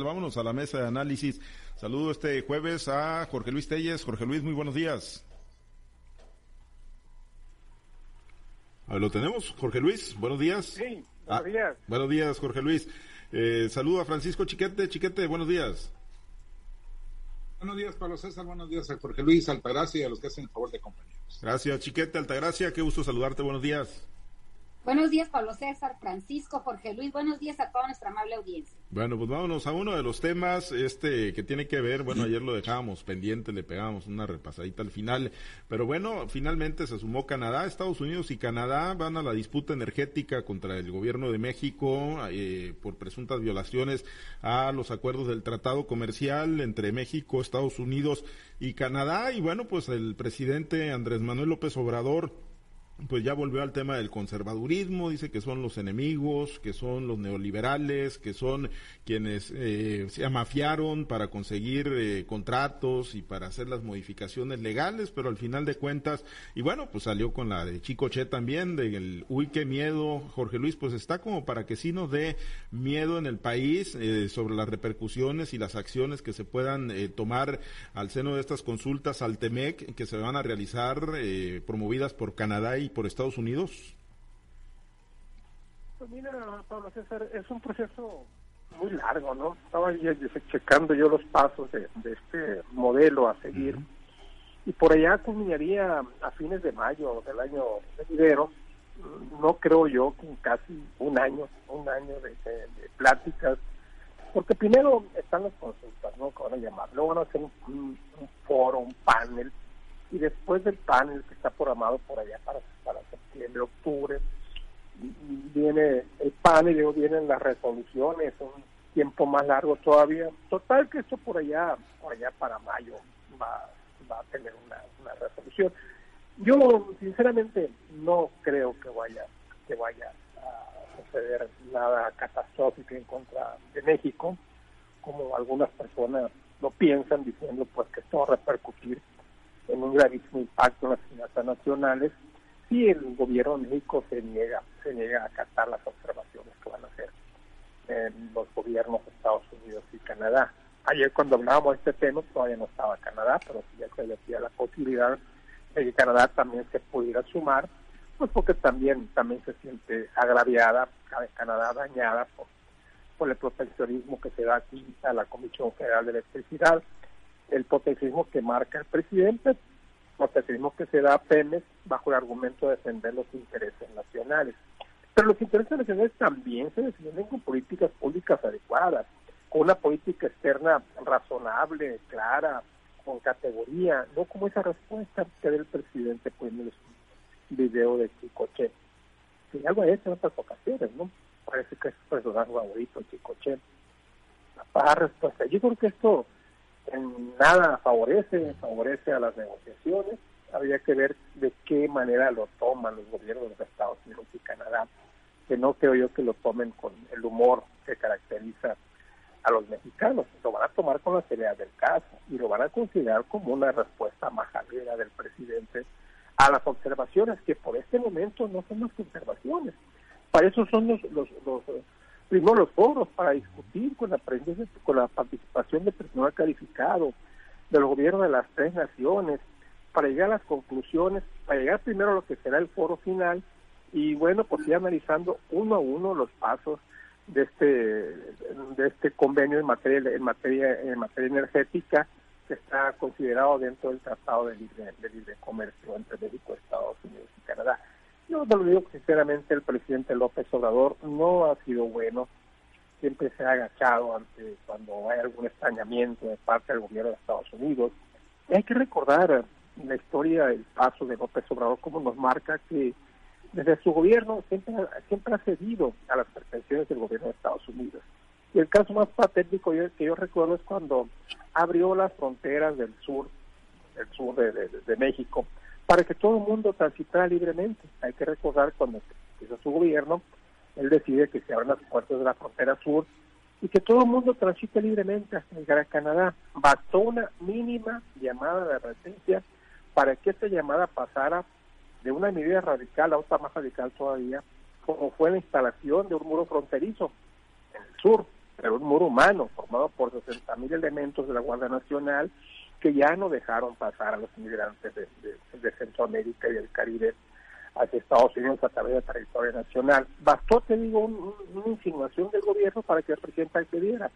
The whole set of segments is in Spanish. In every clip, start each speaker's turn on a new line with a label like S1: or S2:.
S1: Vámonos a la mesa de análisis. Saludo este jueves a Jorge Luis Telles. Jorge Luis, muy buenos días. A lo tenemos, Jorge Luis, buenos días.
S2: Sí, buenos días.
S1: Ah, buenos días, Jorge Luis. Eh, saludo a Francisco Chiquete. Chiquete, buenos días.
S3: Buenos días, Pablo César. Buenos días a Jorge Luis, Altagracia y a los que hacen el favor de compañeros.
S1: Gracias, Chiquete, Altagracia. Qué gusto saludarte. Buenos días.
S4: Buenos días, Pablo César, Francisco, Jorge Luis. Buenos días a toda nuestra amable audiencia.
S1: Bueno, pues vámonos a uno de los temas este que tiene que ver, bueno, ayer lo dejábamos pendiente, le pegábamos una repasadita al final, pero bueno, finalmente se sumó Canadá, Estados Unidos y Canadá van a la disputa energética contra el gobierno de México eh, por presuntas violaciones a los acuerdos del tratado comercial entre México, Estados Unidos y Canadá y bueno, pues el presidente Andrés Manuel López Obrador pues ya volvió al tema del conservadurismo, dice que son los enemigos, que son los neoliberales, que son quienes eh, se amafiaron para conseguir eh, contratos y para hacer las modificaciones legales, pero al final de cuentas, y bueno, pues salió con la de Chicoche también, del uy, qué miedo, Jorge Luis, pues está como para que sí nos dé miedo en el país eh, sobre las repercusiones y las acciones que se puedan tomar al seno de estas consultas al TEMEC que se van a realizar promovidas por Canadá y por Estados Unidos?
S2: Pues mira, Pablo César, es un proceso muy largo, ¿no? Estaba checando yo los pasos de, este modelo a seguir. Y por allá culminaría a fines de mayo del año venidero, no creo yo que en casi un año, un año de, pláticas, porque primero están las consultas, ¿no? Que van a llamar, luego van a hacer un foro, un panel, y después del panel que está programado por allá para, para septiembre, octubre, viene el panel y luego vienen las resoluciones, un tiempo más largo todavía. Total que esto por allá, por allá para mayo va, va a tener una, una resolución. Yo sinceramente no creo que vaya, que vaya a suceder nada catastrófico en contra de México, como algunas personas lo piensan diciendo pues que esto va a repercutir en un gravísimo impacto en las finanzas nacionales si el gobierno de México se niega, se niega a acatar las observaciones que van a hacer los gobiernos de Estados Unidos y Canadá. Ayer cuando hablábamos de este tema todavía no estaba Canadá, pero ya se decía la posibilidad de que Canadá también se pudiera sumar, pues porque también también se siente agraviada, Canadá dañada por, por el proteccionismo que se da aquí a la Comisión Federal de Electricidad el proteccionismo que marca el presidente, proteccionismo que se da a Pemex bajo el argumento de defender los intereses nacionales. Pero los intereses nacionales también se defienden con políticas públicas adecuadas, con una política externa razonable, clara, con categoría, no como esa respuesta que da el presidente en el video de Chicoche. Si algo es en otras ocasiones, ¿no? Parece que es su personaje favorito, Chicoche. Para respuesta. Yo creo que esto en nada favorece, favorece a las negociaciones. Habría que ver de qué manera lo toman los gobiernos de Estados Unidos y Canadá, que no creo yo que lo tomen con el humor que caracteriza a los mexicanos. Lo van a tomar con la seriedad del caso y lo van a considerar como una respuesta majadera del presidente a las observaciones que por este momento no son que observaciones. Para eso son los, los, los primero los foros para discutir con la, con la participación de personal calificado del gobierno de las tres naciones, para llegar a las conclusiones, para llegar primero a lo que será el foro final y bueno, pues ir analizando uno a uno los pasos de este de este convenio en materia en materia en materia energética que está considerado dentro del Tratado de Libre, de Libre Comercio entre México, Estados Unidos y Canadá. Yo te lo digo sinceramente, el presidente López Obrador no ha sido bueno, siempre se ha agachado ante cuando hay algún extrañamiento de parte del gobierno de Estados Unidos. Y hay que recordar la historia, el paso de López Obrador, como nos marca que desde su gobierno siempre, siempre ha cedido a las pretensiones del gobierno de Estados Unidos. Y el caso más patético que yo recuerdo es cuando abrió las fronteras del sur, del sur de México, para que todo el mundo transitara libremente. Hay que recordar cuando hizo su gobierno, él decide que se abran las puertas de la frontera sur y que todo el mundo transite libremente hasta llegar a Canadá. Bastó una mínima llamada de advertencia para que esta llamada pasara de una medida radical a otra más radical todavía, como fue la instalación de un muro fronterizo en el sur pero un muro humano formado por 60 mil elementos de la Guardia Nacional que ya no dejaron pasar a los inmigrantes de, de Centroamérica y del Caribe hacia Estados Unidos a través del territorio nacional. Bastó, te digo, una insinuación del gobierno para que el presidente accediera.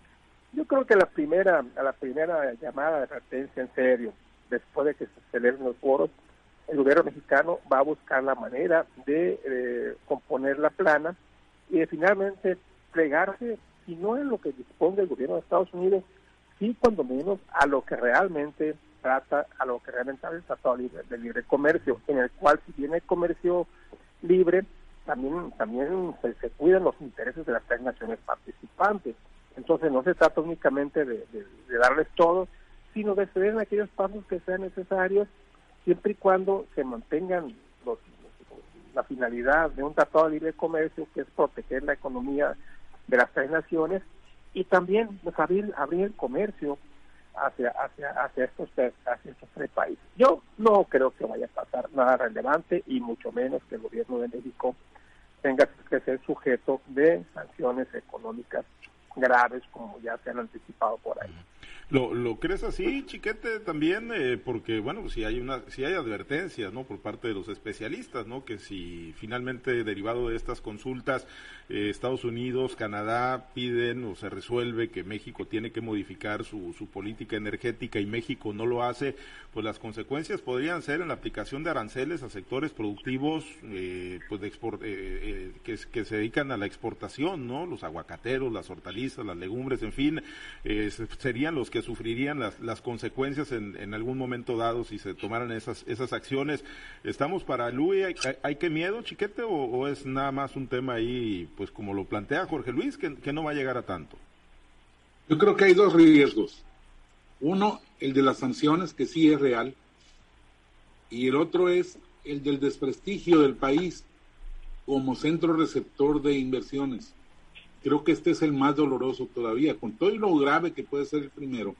S2: Yo creo que la primera, la primera llamada de advertencia en serio, después de que se celebren los foros, el gobierno mexicano va a buscar la manera de eh, componer la plana y de finalmente plegarse, si no en lo que dispone el gobierno de Estados Unidos, sí cuando menos a lo que realmente trata a lo que realmente el Tratado libre, de Libre Comercio, en el cual si tiene comercio libre, también también se, cuidan los intereses de las tres naciones participantes. Entonces no se trata únicamente de, darles todo, sino de ceder en aquellos pasos que sean necesarios, siempre y cuando se mantengan los, la finalidad de un tratado de libre comercio, que es proteger la economía de las tres naciones, y también pues, abrir, abrir el comercio hacia, hacia, hacia, estos, hacia estos tres países. Yo no creo que vaya a pasar nada relevante y mucho menos que el gobierno de México tenga que ser sujeto de sanciones económicas graves como ya se han anticipado por ahí.
S1: ¿Lo, lo crees así, Chiquete, también? Eh, porque, bueno, si hay, una, si hay advertencias, ¿no? Por parte de los especialistas, ¿no? Que si finalmente, derivado de estas consultas, eh, Estados Unidos, Canadá piden o se resuelve que México tiene que modificar su, su política energética y México no lo hace, pues las consecuencias podrían ser en la aplicación de aranceles a sectores productivos eh, pues de export, que, que se dedican a la exportación, ¿no? Los aguacateros, las hortalizas, las legumbres, en fin, serían los que sufrirían las, las consecuencias en, en, algún momento dado si se tomaran esas, acciones. ¿Estamos para Luis? ¿Hay, hay, que miedo, chiquete? O, es nada más un tema ahí, pues como lo plantea Jorge Luis, que, no va a llegar a tanto?
S3: Yo creo que hay dos riesgos. Uno, el de las sanciones, que sí es real, y el otro es el del desprestigio del país como centro receptor de inversiones creo que este es el más doloroso todavía, con todo lo grave que puede ser el primero,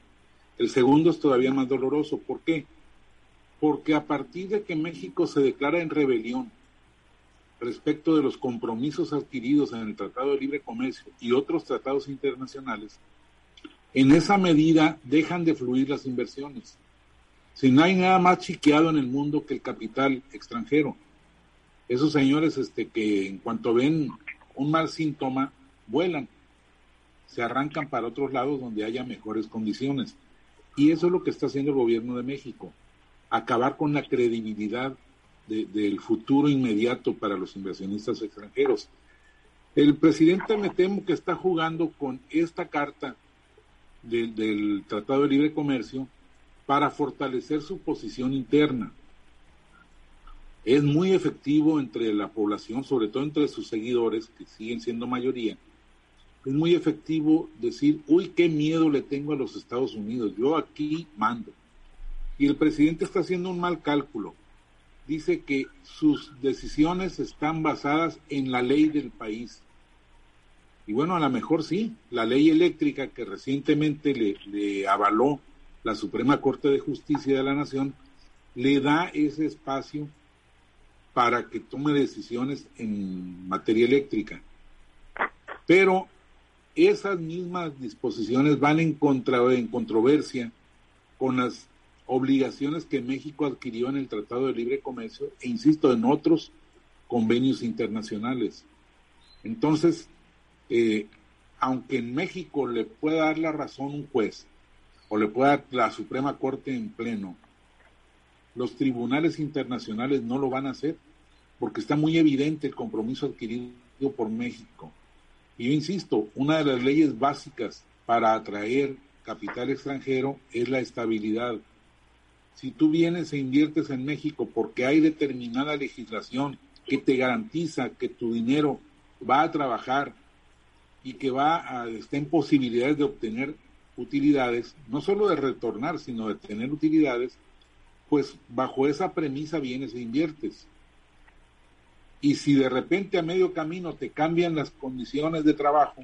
S3: el segundo es todavía más doloroso. ¿Por qué? Porque a partir de que México se declara en rebelión respecto de los compromisos adquiridos en el Tratado de Libre Comercio y otros tratados internacionales, en esa medida dejan de fluir las inversiones. Si no hay nada más chiqueado en el mundo que el capital extranjero. Esos señores este, que en cuanto ven un mal síntoma, vuelan, se arrancan para otros lados donde haya mejores condiciones. Y eso es lo que está haciendo el gobierno de México, acabar con la credibilidad del futuro inmediato para los inversionistas extranjeros. El presidente me temo que está jugando con esta carta del Tratado de Libre Comercio para fortalecer su posición interna. Es muy efectivo entre la población, sobre todo entre sus seguidores, que siguen siendo mayoría, es muy efectivo decir, uy, qué miedo le tengo a los Estados Unidos, yo aquí mando. Y el presidente está haciendo un mal cálculo. Dice que sus decisiones están basadas en la ley del país. Y bueno, a lo mejor sí, la ley eléctrica que recientemente le, le avaló la Suprema Corte de Justicia de la Nación, le da ese espacio para que tome decisiones en materia eléctrica. Pero esas mismas disposiciones van en, contra, en controversia con las obligaciones que México adquirió en el Tratado de Libre Comercio e, insisto, en otros convenios internacionales. Entonces, eh, aunque en México le pueda dar la razón un juez o le pueda dar la Suprema Corte en pleno, los tribunales internacionales no lo van a hacer porque está muy evidente el compromiso adquirido por México y yo insisto, una de las leyes básicas para atraer capital extranjero es la estabilidad. Si tú vienes e inviertes en México porque hay determinada legislación que te garantiza que tu dinero va a trabajar y que va a estar en posibilidades de obtener utilidades, no solo de retornar, sino de tener utilidades, pues bajo esa premisa vienes e inviertes. Y si de repente a medio camino te cambian las condiciones de trabajo,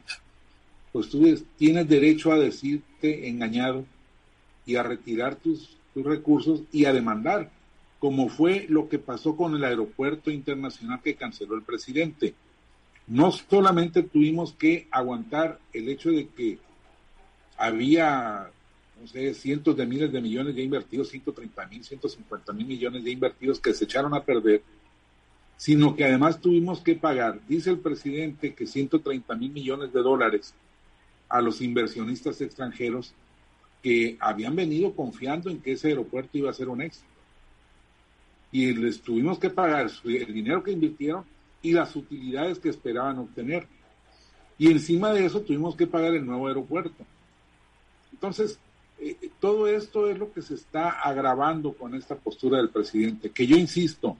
S3: pues tú tienes derecho a decirte engañado y a retirar tus, tus recursos y a demandar, como fue lo que pasó con el aeropuerto internacional que canceló el presidente. no solamente tuvimos que aguantar el hecho de que había, no sé, cientos de miles de millones de invertidos, 130 mil, 150 mil millones de invertidos que se echaron a perder, sino que además tuvimos que pagar, dice el presidente, que 130 mil millones de dólares a los inversionistas extranjeros que habían venido confiando en que ese aeropuerto iba a ser un éxito. Y les tuvimos que pagar el dinero que invirtieron y las utilidades que esperaban obtener. Y encima de eso tuvimos que pagar el nuevo aeropuerto. Entonces, eh, todo esto es lo que se está agravando con esta postura del presidente, que yo insisto,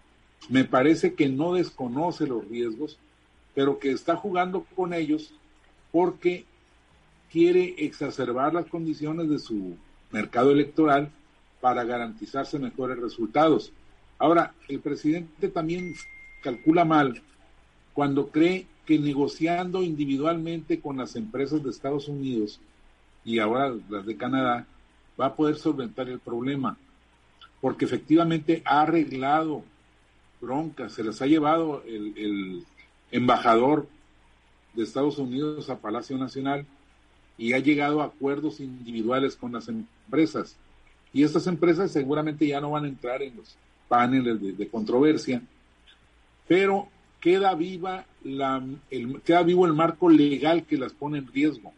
S3: me parece que no desconoce los riesgos, pero que está jugando con ellos porque quiere exacerbar las condiciones de su mercado electoral para garantizarse mejores resultados. Ahora, el presidente también calcula mal cuando cree que negociando individualmente con las empresas de Estados Unidos y ahora las de Canadá va a poder solventar el problema, porque efectivamente ha arreglado broncas, se las ha llevado el, embajador de Estados Unidos a Palacio Nacional y ha llegado a acuerdos individuales con las empresas. Y estas empresas seguramente ya no van a entrar en los paneles de, controversia, pero queda viva la, el, queda vivo el marco legal que las pone en riesgo.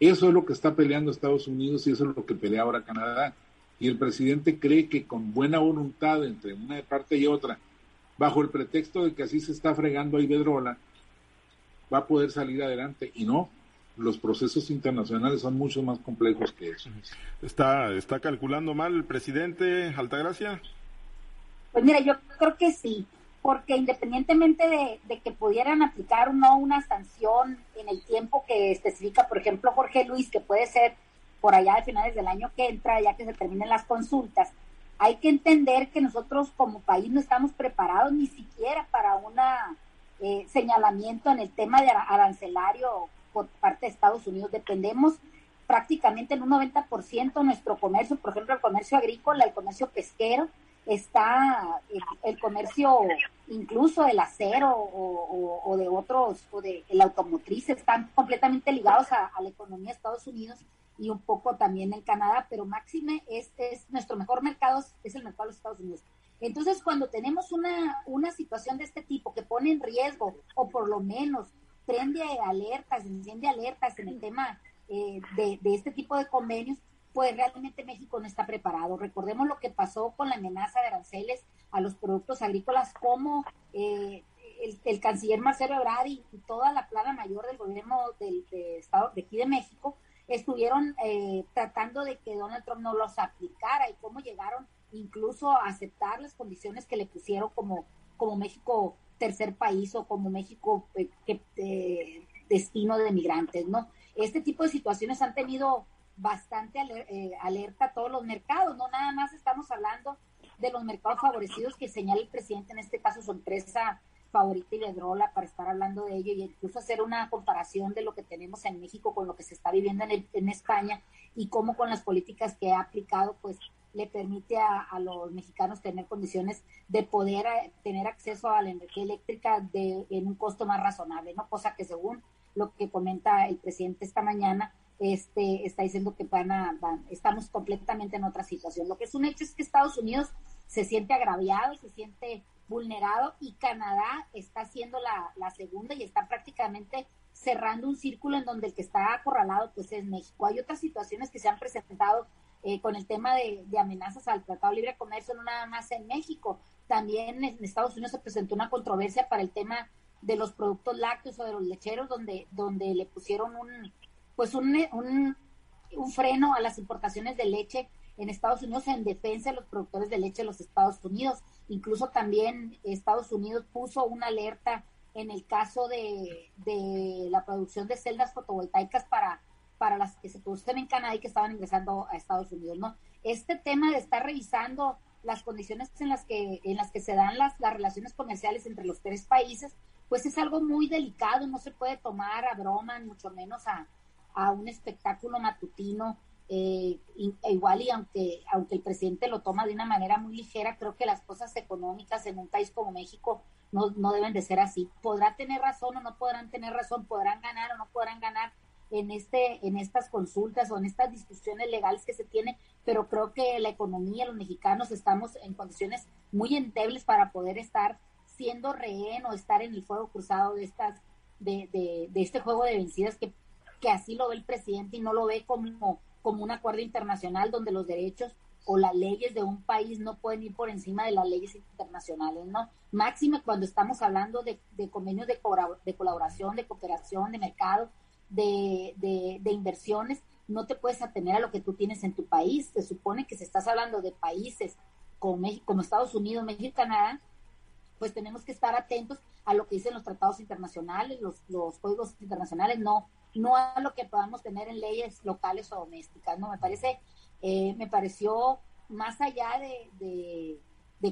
S3: Eso es lo que está peleando Estados Unidos y eso es lo que pelea ahora Canadá. Y el presidente cree que con buena voluntad entre una parte y otra, bajo el pretexto de que así se está fregando a Iberdrola, va a poder salir adelante. Y no, los procesos internacionales son mucho más complejos que eso.
S1: ¿Está, está calculando mal el presidente Altagracia?
S4: Pues mira, yo creo que sí, porque independientemente de, que pudieran aplicar o no una sanción en el tiempo que especifica, por ejemplo, Jorge Luis, que puede ser por allá de finales del año que entra, ya que se terminen las consultas, hay que entender que nosotros como país no estamos preparados ni siquiera para un eh, señalamiento en el tema de arancelario por parte de Estados Unidos. Dependemos prácticamente en un 90% nuestro comercio, por ejemplo, el comercio agrícola, el comercio pesquero, está el, comercio incluso del acero o, de otros, o de la automotriz, están completamente ligados a, la economía de Estados Unidos y un poco también en Canadá, pero máxime es, es nuestro mejor mercado, es el mercado de los Estados Unidos. Entonces, cuando tenemos una, una situación de este tipo que pone en riesgo, o por lo menos prende alertas, enciende alertas en el tema eh, de, este tipo de convenios, pues realmente México no está preparado. Recordemos lo que pasó con la amenaza de aranceles a los productos agrícolas, como eh, el, canciller Marcelo Ebrard y, toda la plana mayor del gobierno del Estado de aquí de México estuvieron eh, tratando de que Donald Trump no los aplicara y cómo llegaron incluso a aceptar las condiciones que le pusieron como, como México tercer país o como México eh, que, eh, destino de migrantes, ¿no? Este tipo de situaciones han tenido bastante eh, alerta a todos los mercados, no nada más estamos hablando de los mercados favorecidos que señala el presidente, en este caso su empresa favorita Iberdrola, para estar hablando de ello y incluso hacer una comparación de lo que tenemos en México con lo que se está viviendo en, en España y cómo con las políticas que ha aplicado, pues le permite a, los mexicanos tener condiciones de poder eh, tener acceso a la energía eléctrica de, en un costo más razonable, ¿no? Cosa que según lo que comenta el presidente esta mañana, este, está diciendo que van a, estamos completamente en otra situación. Lo que es un hecho es que Estados Unidos se siente agraviado, se siente vulnerado y Canadá está haciendo la, la segunda y está prácticamente cerrando un círculo en donde el que está acorralado pues es México. Hay otras situaciones que se han presentado eh, con el tema de, amenazas al Tratado de Libre Comercio, no nada más en México, también en Estados Unidos se presentó una controversia para el tema de los productos lácteos o de los lecheros, donde, donde le pusieron un, pues un, un, un freno a las importaciones de leche en Estados Unidos en defensa de los productores de leche de los Estados Unidos. Incluso también Estados Unidos puso una alerta en el caso de, de la producción de celdas fotovoltaicas para para las que se producen en Canadá y que estaban ingresando a Estados Unidos, ¿no? Este tema de estar revisando las condiciones en las que en las que se dan las, las relaciones comerciales entre los tres países, pues es algo muy delicado, no se puede tomar a broma, mucho menos a, a un espectáculo matutino eh, e igual y aunque, aunque el presidente lo toma de una manera muy ligera, creo que las cosas económicas en un país como México no, no deben de ser así. Podrá tener razón o no podrán tener razón, podrán ganar o no podrán ganar en, este, en estas consultas o en estas discusiones legales que se tienen, pero creo que la economía, los mexicanos estamos en condiciones muy endebles para poder estar siendo rehén o estar en el fuego cruzado de estas de, de, este juego de vencidas que, que así lo ve el presidente y no lo ve como como un acuerdo internacional donde los derechos o las leyes de un país no pueden ir por encima de las leyes internacionales, ¿no? Máxime cuando estamos hablando de, convenios de, colaboración, de cooperación, de mercado, de, de, inversiones, no te puedes atener a lo que tú tienes en tu país. Se supone que si estás hablando de países como, México, como Estados Unidos, México y Canadá, pues tenemos que estar atentos a lo que dicen los tratados internacionales, los, los códigos internacionales, no no a lo que podamos tener en leyes locales o domésticas, ¿no? Me parece, eh, me pareció más allá de, de,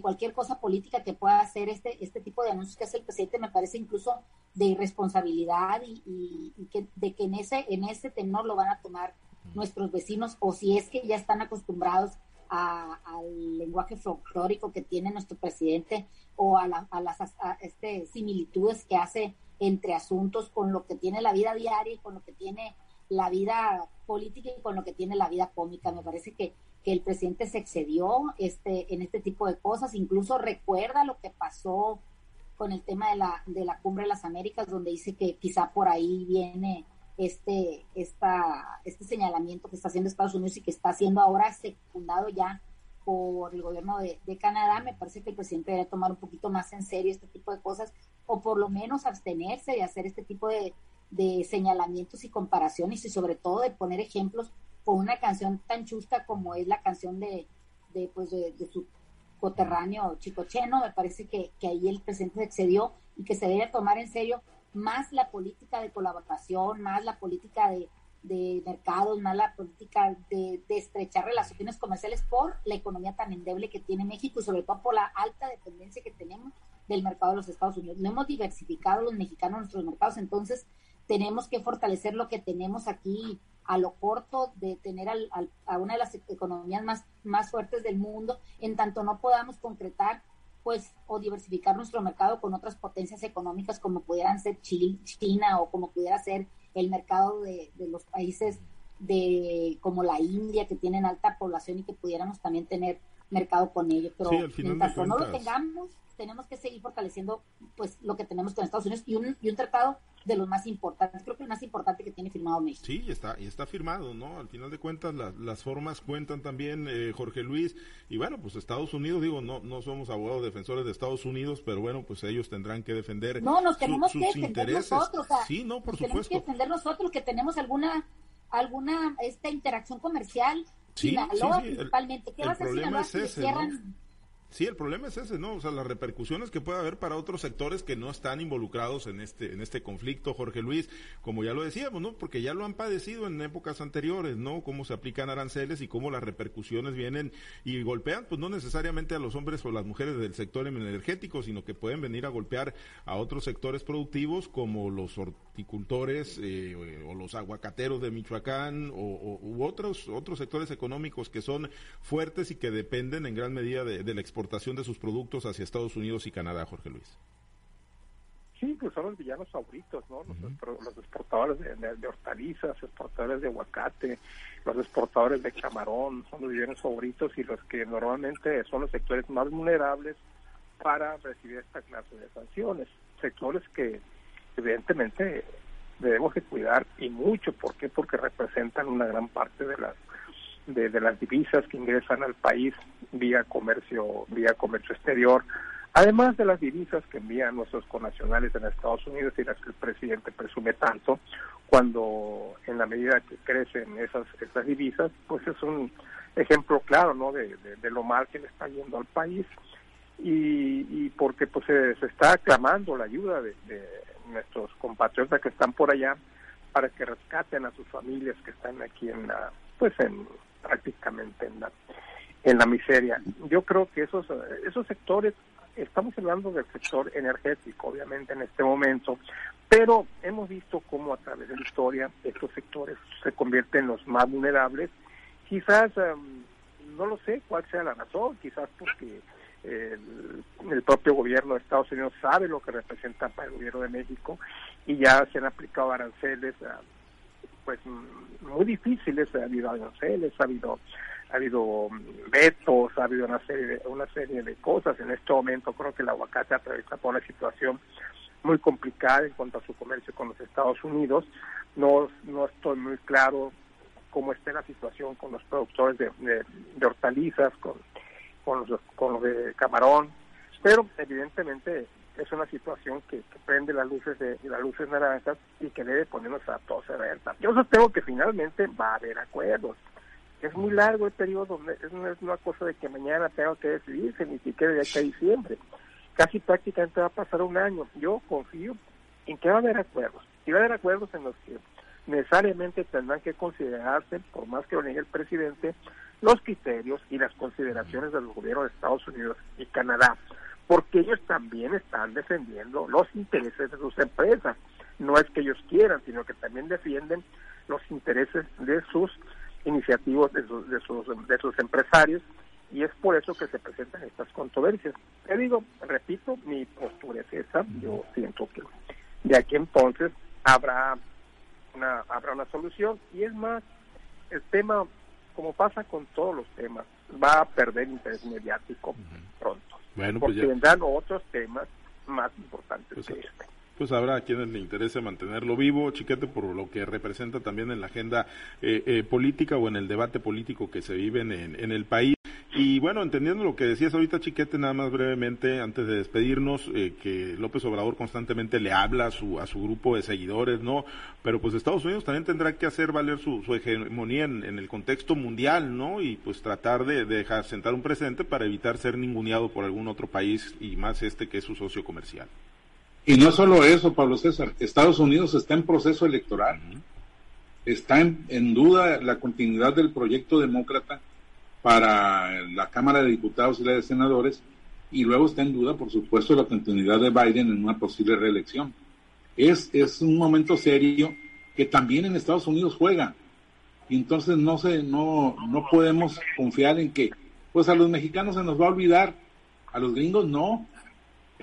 S4: cualquier cosa política que pueda hacer este, este tipo de anuncios que hace el presidente, me parece incluso de irresponsabilidad y, que, de que en ese, en ese tenor lo van a tomar nuestros vecinos o si es que ya están acostumbrados al lenguaje folclórico que tiene nuestro presidente o a, a las este, similitudes que hace entre asuntos con lo que tiene la vida diaria y con lo que tiene la vida política y con lo que tiene la vida cómica. Me parece que, que el presidente se excedió este, en este tipo de cosas, incluso recuerda lo que pasó con el tema de la, de la cumbre de las Américas, donde dice que quizá por ahí viene este, esta, este señalamiento que está haciendo Estados Unidos y que está siendo ahora secundado ya por el gobierno de, Canadá, me parece que el presidente debe tomar un poquito más en serio este tipo de cosas o por lo menos abstenerse de hacer este tipo de, de señalamientos y comparaciones y sobre todo de poner ejemplos con una canción tan chusca como es la canción de, de, pues de, su coterráneo Chicocheno. Me parece que, que ahí el presidente excedió y que se debe tomar en serio más la política de colaboración, más la política de, de mercados, más la política de, de, estrechar relaciones comerciales por la economía tan endeble que tiene México y sobre todo por la alta dependencia que tenemos del mercado de los Estados Unidos. No hemos diversificado los mexicanos nuestros mercados, entonces tenemos que fortalecer lo que tenemos aquí a lo corto de tener al, a una de las economías más, más fuertes del mundo, en tanto no podamos concretar pues o diversificar nuestro mercado con otras potencias económicas como pudieran ser China o como pudiera ser el mercado de, de los países de como la India que tienen alta población y que pudiéramos también tener mercado con ellos. Pero mientras no lo tengamos, tenemos que seguir fortaleciendo pues lo que tenemos con Estados Unidos y un, y un tratado de los más importantes, creo que el más importante que tiene firmado México.
S1: Sí, y está, y está firmado, ¿no? Al final de cuentas las formas cuentan también, eh, Jorge Luis, y bueno, pues Estados Unidos, digo, no, no somos abogados defensores de Estados Unidos, pero bueno, pues ellos tendrán que defender
S4: no, nos tenemos que defender Nosotros,
S1: sí, no, por
S4: supuesto.
S1: Tenemos que
S4: defender nosotros que tenemos alguna alguna esta interacción comercial Sí, Sinaloa principalmente. ¿Qué va a hacer Sinaloa si cierran
S1: Sí, el problema es ese, ¿no? O sea, las repercusiones que puede haber para otros sectores que no están involucrados en este, en este conflicto, Jorge Luis, como ya lo decíamos, ¿no? Porque ya lo han padecido en épocas anteriores, ¿no? Cómo se aplican aranceles y cómo las repercusiones vienen y golpean, pues no necesariamente a los hombres o las mujeres del sector energético, sino que pueden venir a golpear a otros sectores productivos como los horticultores eh, o los aguacateros de Michoacán o, u otros, otros sectores económicos que son fuertes y que dependen en gran medida de, de la exportación de sus productos hacia Estados Unidos y Canadá, Jorge Luis.
S2: Sí, pues son los villanos favoritos, ¿no? los, exportadores de, hortalizas, exportadores de aguacate, los exportadores de chamarón, son los villanos favoritos y los que normalmente son los sectores más vulnerables para recibir esta clase de sanciones. Sectores que evidentemente debemos de cuidar y mucho. ¿Por qué? Porque representan una gran parte de las de, las divisas que ingresan al país vía comercio, vía comercio exterior, además de las divisas que envían nuestros connacionales en Estados Unidos y las que el presidente presume tanto, cuando en la medida que crecen esas, esas divisas, pues es un ejemplo claro ¿no? de, lo mal que le está yendo al país y, y porque pues se, está aclamando la ayuda de, de nuestros compatriotas que están por allá para que rescaten a sus familias que están aquí en la pues en prácticamente en la, en la miseria. Yo creo que esos, esos sectores, estamos hablando del sector energético, obviamente, en este momento, pero hemos visto cómo a través de la historia estos sectores se convierten en los más vulnerables Quizás, em, no lo sé cuál sea la razón, quizás porque el, propio gobierno de Estados Unidos sabe lo que representa para el gobierno de México y ya se han aplicado aranceles pues muy difíciles, ha habido aranceles, ha habido ha habido vetos, ha habido una serie de, una serie de cosas. En este momento creo que el aguacate atraviesa por una situación muy complicada en cuanto a su comercio con los Estados Unidos. No, no estoy muy claro cómo está la situación con los productores de, de hortalizas, con con los, con de camarón, pero evidentemente es una situación que, prende las luces de las luces naranjas y que debe ponernos a todos alerta. Yo sostengo que finalmente va a haber acuerdos. Es muy largo el periodo, no es una cosa de que mañana tengo que decidirse, ni siquiera de aquí a diciembre. Casi prácticamente va a pasar un año. Yo confío en que va a haber acuerdos. Y va a haber acuerdos en los que necesariamente tendrán que considerarse, por más que lo niegue el presidente, los criterios y las consideraciones del gobierno de Estados Unidos y Canadá, porque ellos también están defendiendo los intereses de sus empresas. No es que ellos quieran, sino que también defienden los intereses de sus iniciativos, de sus, de sus, de sus empresarios, y es por eso que se presentan estas controversias. Te digo, repito, mi postura es esa, yo siento que de aquí entonces habrá una, habrá una solución, y es más, el tema como pasa con todos los temas, va a perder interés mediático pronto. Bueno, pues porque vendrán otros temas más importantes
S1: pues,
S2: que este.
S1: Pues habrá a quienes le interese mantenerlo vivo, chiquete, por lo que representa también en la agenda eh, eh, política o en el debate político que se vive en, en el país. Y bueno, entendiendo lo que decías ahorita, Chiquete, nada más brevemente, antes de despedirnos, eh, que López Obrador constantemente le habla a su, a su grupo de seguidores, ¿no? Pero pues Estados Unidos también tendrá que hacer valer su, su hegemonía en, el contexto mundial, ¿no? Y pues tratar de, dejar sentar un precedente para evitar ser ninguneado por algún otro país y más este que es su socio comercial.
S3: Y no solo eso, Pablo César, Estados Unidos está en proceso electoral. Está en, en duda la continuidad del proyecto demócrata para la Cámara de Diputados y la de Senadores, y luego está en duda, por supuesto, la continuidad de Biden en una posible reelección. Es, es un momento serio que también en Estados Unidos juega. Y entonces no, se, no, no podemos confiar en que, pues a los mexicanos se nos va a olvidar, a los gringos no.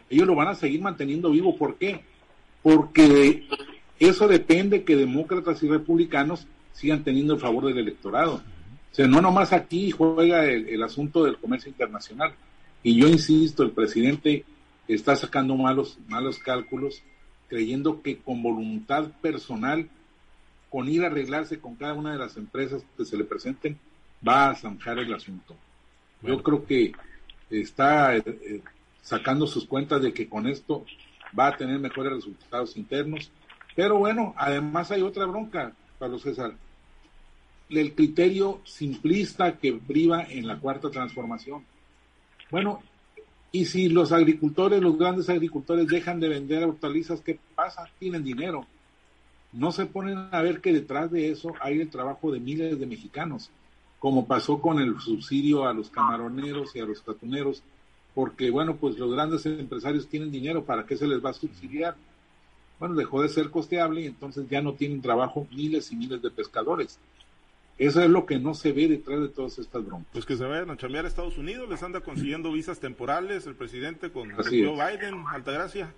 S3: Ellos lo van a seguir manteniendo vivo. ¿Por qué? Porque eso depende que demócratas y republicanos sigan teniendo el favor del electorado. O sea, no nomás aquí juega el, asunto del comercio internacional. Y yo insisto, el presidente está sacando malos, malos cálculos, creyendo que con voluntad personal, con ir a arreglarse con cada una de las empresas que se le presenten, va a zanjar el asunto. Yo creo que está eh, eh, sacando sus cuentas de que con esto va a tener mejores resultados internos. Pero bueno, además hay otra bronca, Pablo César el criterio simplista que priva en la cuarta transformación. Bueno, y si los agricultores, los grandes agricultores dejan de vender hortalizas, ¿qué pasa? Tienen dinero. No se ponen a ver que detrás de eso hay el trabajo de miles de mexicanos, como pasó con el subsidio a los camaroneros y a los tatuneros, porque bueno, pues los grandes empresarios tienen dinero, ¿para qué se les va a subsidiar? Bueno, dejó de ser costeable y entonces ya no tienen trabajo miles y miles de pescadores. Eso es lo que no se ve detrás de todas estas broncas.
S1: Pues que se vayan a chambear a Estados Unidos, les anda consiguiendo visas temporales el presidente con Joe Biden, Altagracia.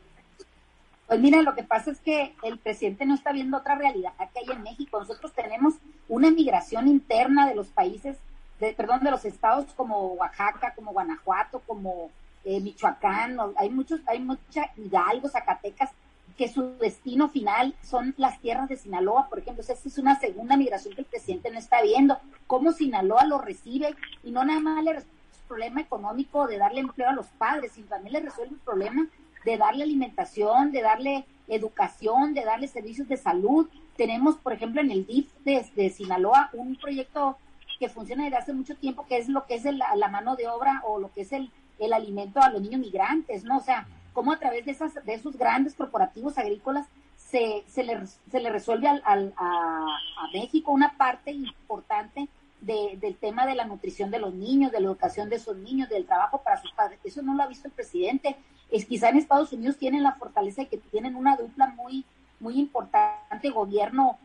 S4: Pues mira, lo que pasa es que el presidente no está viendo otra realidad que hay en México. Nosotros tenemos una migración interna de los países, de, perdón, de los estados como Oaxaca, como Guanajuato, como eh, Michoacán, hay muchos, hay mucha Hidalgo, Zacatecas, que su destino final son las tierras de Sinaloa, por ejemplo. esa es una segunda migración que el presidente no está viendo. Cómo Sinaloa lo recibe y no nada más le resuelve el problema económico de darle empleo a los padres, sino también le resuelve el problema de darle alimentación, de darle educación, de darle servicios de salud. Tenemos, por ejemplo, en el DIF de, Sinaloa un proyecto que funciona desde hace mucho tiempo, que es lo que es la mano de obra o lo que es el, el alimento a los niños migrantes, ¿no? O sea, cómo a través de, esas, de esos grandes corporativos agrícolas se, se, le, se le resuelve al, a, México una parte importante del tema de la nutrición de los niños, de la educación de esos niños, del trabajo para sus padres. Eso no lo ha visto el presidente. Es quizá en Estados Unidos tienen la fortaleza de que tienen una dupla muy, muy importante, gobierno,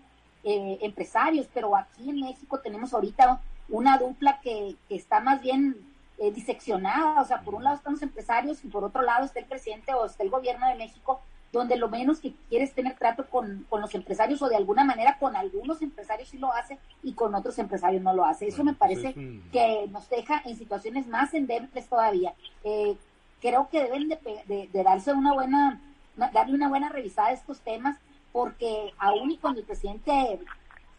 S4: eh, empresarios, pero aquí en México tenemos ahorita una dupla que, que está más bien eh, diseccionada, o sea, por un lado están los empresarios y por otro lado está el presidente o está el gobierno de México, donde lo menos que quiere es tener trato con, con los empresarios o de alguna manera con algunos empresarios sí lo hace y con otros empresarios no lo hace. Eso me parece que nos deja en situaciones más endebles todavía. Eh, creo que deben de, de, darse una buena, darle una buena revisada a estos temas, porque aún y cuando el presidente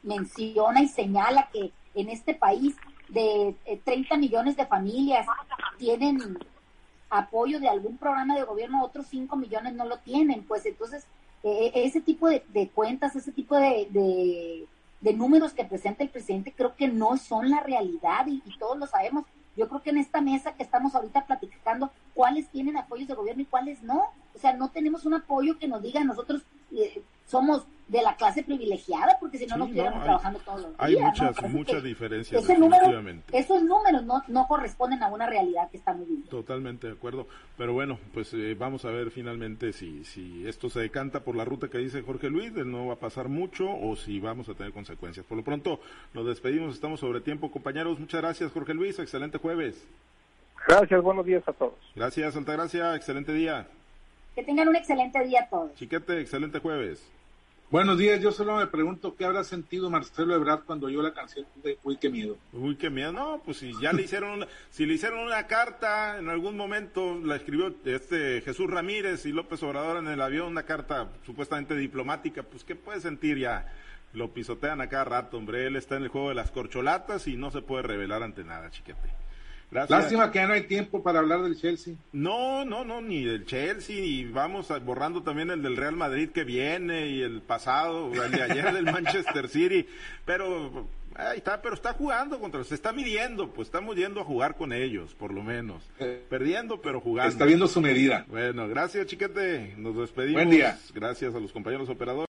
S4: menciona y señala que en este país de 30 eh, millones de familias tienen apoyo de algún programa de gobierno, otros 5 millones no lo tienen. Pues entonces, eh, ese tipo de, cuentas, ese tipo de, de, números que presenta el presidente, creo que no son la realidad y, todos lo sabemos. Yo creo que en esta mesa que estamos ahorita platicando, cuáles tienen apoyos de gobierno y cuáles no. O sea, no tenemos un apoyo que nos diga nosotros eh, somos de la clase privilegiada, porque si no, no estuviéramos trabajando todos los días.
S1: Hay muchas, muchas diferencias.
S4: Ese número, esos números no, no corresponden a una realidad que está muy bien.
S1: Totalmente de acuerdo. Pero bueno, pues eh, vamos a ver finalmente si, si esto se decanta por la ruta que dice Jorge Luis, no va a pasar mucho o si vamos a tener consecuencias. Por lo pronto, nos despedimos, estamos sobre tiempo, compañeros. Muchas gracias, Jorge Luis. Excelente jueves.
S2: Gracias, buenos días a todos.
S1: Gracias, Altagracia. Excelente día.
S4: Que tengan un excelente día a todos.
S1: Chiquete, excelente jueves.
S3: Buenos días, yo solo me pregunto qué habrá sentido Marcelo Ebrard cuando oyó la canción de Uy, qué miedo.
S1: Uy, qué miedo, no, pues si ya le hicieron una, si le hicieron una carta en algún momento, la escribió este Jesús Ramírez y López Obrador en el avión, una carta supuestamente diplomática, pues qué puede sentir ya, lo pisotean a cada rato, hombre, él está en el juego de las corcholatas y no se puede revelar ante nada, chiquete.
S3: Lástima que ya no hay tiempo para hablar del Chelsea.
S1: No, no, no, ni del Chelsea, y vamos borrando también el del Real Madrid que viene y el pasado, el de ayer del Manchester City, pero ahí está, pero está jugando contra, se está midiendo, pues estamos yendo a jugar con ellos, por lo menos. Eh, Perdiendo, pero jugando.
S3: Está viendo su medida.
S1: Bueno, gracias, chiquete, nos despedimos.
S3: Buen día.
S1: Gracias a los compañeros operadores.